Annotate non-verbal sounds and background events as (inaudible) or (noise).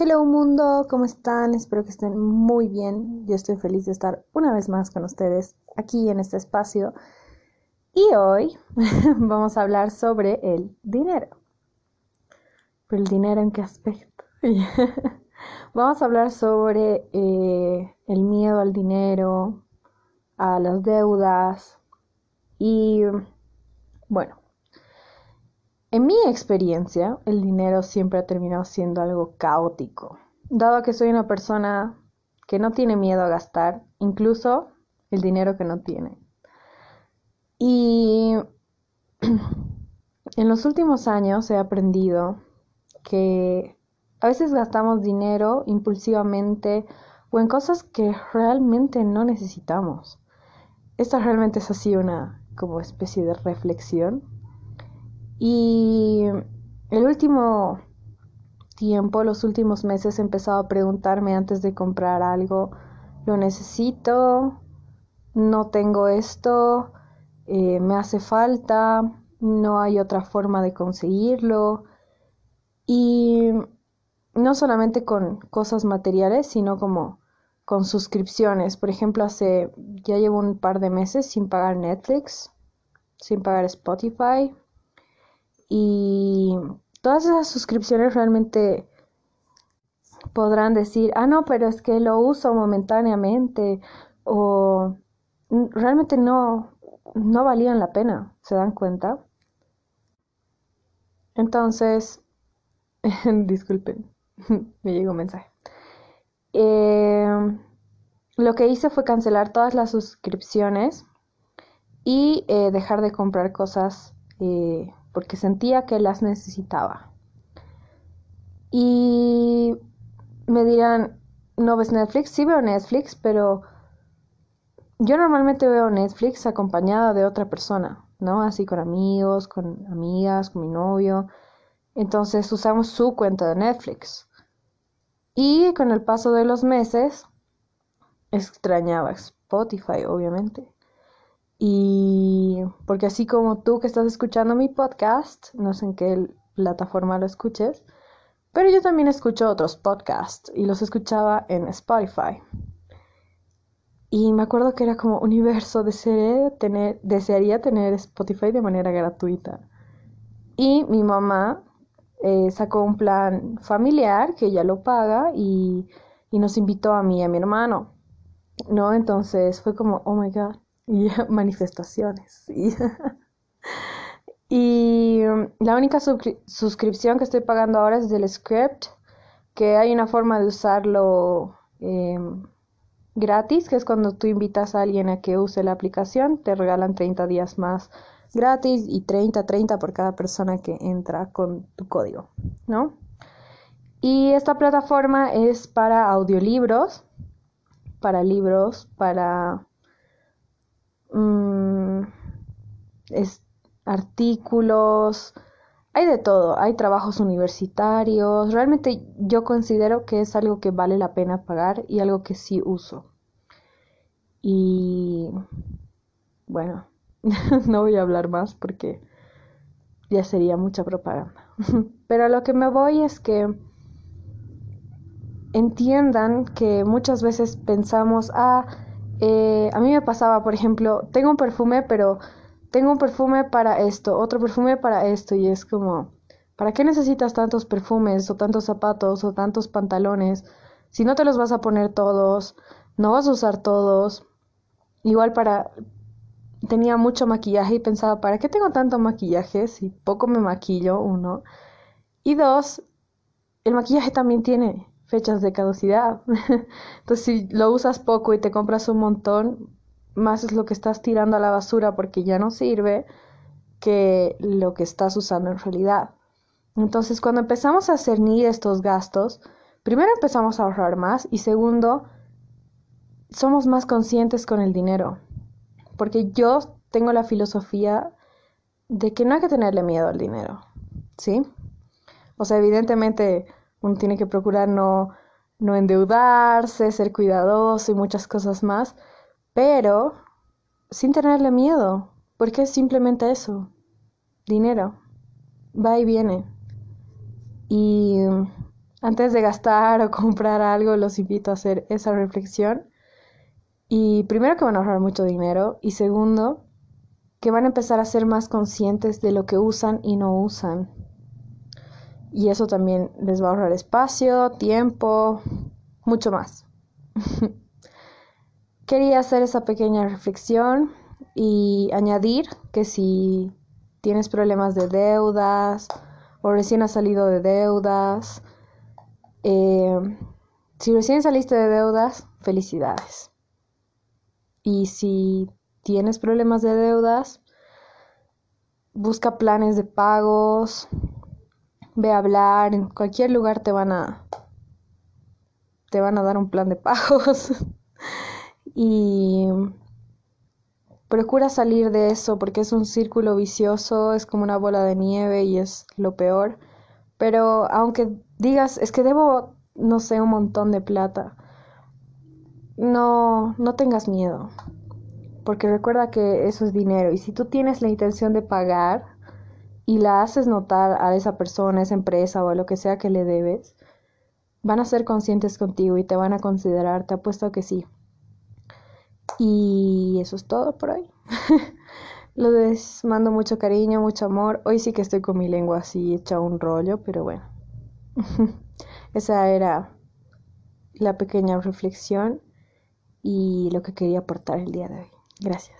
Hello mundo, ¿cómo están? Espero que estén muy bien. Yo estoy feliz de estar una vez más con ustedes aquí en este espacio. Y hoy (laughs) vamos a hablar sobre el dinero. ¿Pero el dinero en qué aspecto? (laughs) vamos a hablar sobre eh, el miedo al dinero, a las deudas y bueno, en mi experiencia, el dinero siempre ha terminado siendo algo caótico, dado que soy una persona que no tiene miedo a gastar, incluso el dinero que no tiene. Y (clears throat) en los últimos años he aprendido que a veces gastamos dinero impulsivamente o en cosas que realmente no necesitamos. Esta realmente es así una como especie de reflexión y el último tiempo, los últimos meses, he empezado a preguntarme antes de comprar algo, ¿lo necesito? ¿No tengo esto? Eh, ¿Me hace falta? ¿No hay otra forma de conseguirlo? Y no solamente con cosas materiales, sino como con suscripciones. Por ejemplo, hace ya llevo un par de meses sin pagar Netflix, sin pagar Spotify, y todas esas suscripciones realmente podrán decir, ah, no, pero es que lo uso momentáneamente o realmente no, no valían la pena, ¿se dan cuenta? Entonces, (laughs) disculpen, (laughs) me llegó un mensaje. Em, lo que hice fue cancelar todas las suscripciones y eh, dejar de comprar cosas eh, porque sentía que las necesitaba. Y me dirán, ¿no ves Netflix? Sí veo Netflix, pero yo normalmente veo Netflix acompañada de otra persona, ¿no? Así con amigos, con amigas, con mi novio. Entonces usamos su cuenta de Netflix. Y con el paso de los meses, extrañaba Spotify, obviamente. Y porque así como tú que estás escuchando mi podcast, no sé en qué plataforma lo escuches, pero yo también escucho otros podcasts y los escuchaba en Spotify. Y me acuerdo que era como universo, desearía tener, desearía tener Spotify de manera gratuita. Y mi mamá eh, sacó un plan familiar que ella lo paga y, y nos invitó a mí y a mi hermano. ¿No? Entonces fue como, oh my god (laughs) y manifestaciones. (laughs) Y, um, la única suscripción que estoy pagando ahora es del script, que hay una forma de usarlo em, gratis, que es cuando tú invitas a alguien a que use la aplicación, te regalan 30 días más gratis y 30, 30 por cada persona que entra con tu código, ¿no? Y esta plataforma es para audiolibros, para libros, para Mm, es, artículos, hay de todo, hay trabajos universitarios, realmente yo considero que es algo que vale la pena pagar y algo que sí uso. Y bueno, (laughs) no voy a hablar más porque ya sería mucha propaganda. (laughs) Pero a lo que me voy es que entiendan que muchas veces pensamos, ah, eh, a mí me pasaba, por ejemplo, tengo un perfume, pero tengo un perfume para esto, otro perfume para esto, y es como, ¿para qué necesitas tantos perfumes o tantos zapatos o tantos pantalones si no te los vas a poner todos, no vas a usar todos? Igual para... Tenía mucho maquillaje y pensaba, ¿para qué tengo tanto maquillaje si poco me maquillo? Uno. Y dos, el maquillaje también tiene fechas de caducidad. (laughs) Entonces, si lo usas poco y te compras un montón, más es lo que estás tirando a la basura porque ya no sirve que lo que estás usando en realidad. Entonces, cuando empezamos a cernir estos gastos, primero empezamos a ahorrar más y segundo, somos más conscientes con el dinero. Porque yo tengo la filosofía de que no hay que tenerle miedo al dinero, ¿sí? O sea, evidentemente uno tiene que procurar no, no endeudarse, ser cuidadoso y muchas cosas más, pero sin tenerle miedo, porque es simplemente eso, dinero, va y viene. Y Antes de gastar (laughs) o comprar algo, los invito a hacer esa reflexión. Y primero que van a ahorrar mucho dinero y segundo que van a empezar a ser más conscientes de lo que usan y no usan. Y eso también les va a ahorrar espacio, tiempo, mucho más. (laughs) Quería hacer esa pequeña reflexión y añadir que si tienes problemas de deudas o recién has salido de deudas, eh, si recién saliste de deudas, felicidades. Y si tienes problemas de deudas, busca planes de pagos, ve a hablar, en cualquier lugar te van a te van a dar un plan de pagos. (laughs) y procura salir de eso porque es un círculo vicioso, es como una bola de nieve y es lo peor. Pero aunque digas, es que debo, no sé, un montón de plata, no, no tengas miedo porque recuerda que eso es dinero y si tú tienes la intención de pagar y la haces notar a esa persona, a esa empresa o a lo que sea que le debes, van a ser conscientes contigo y te van a considerar, te apuesto que sí. Y eso es todo por hoy. (laughs) Les mando mucho cariño, mucho amor. Hoy sí que estoy con mi lengua así hecha un rollo, pero bueno. (laughs) Esa era la pequeña reflexión y lo que quería aportar el día de hoy. Gracias.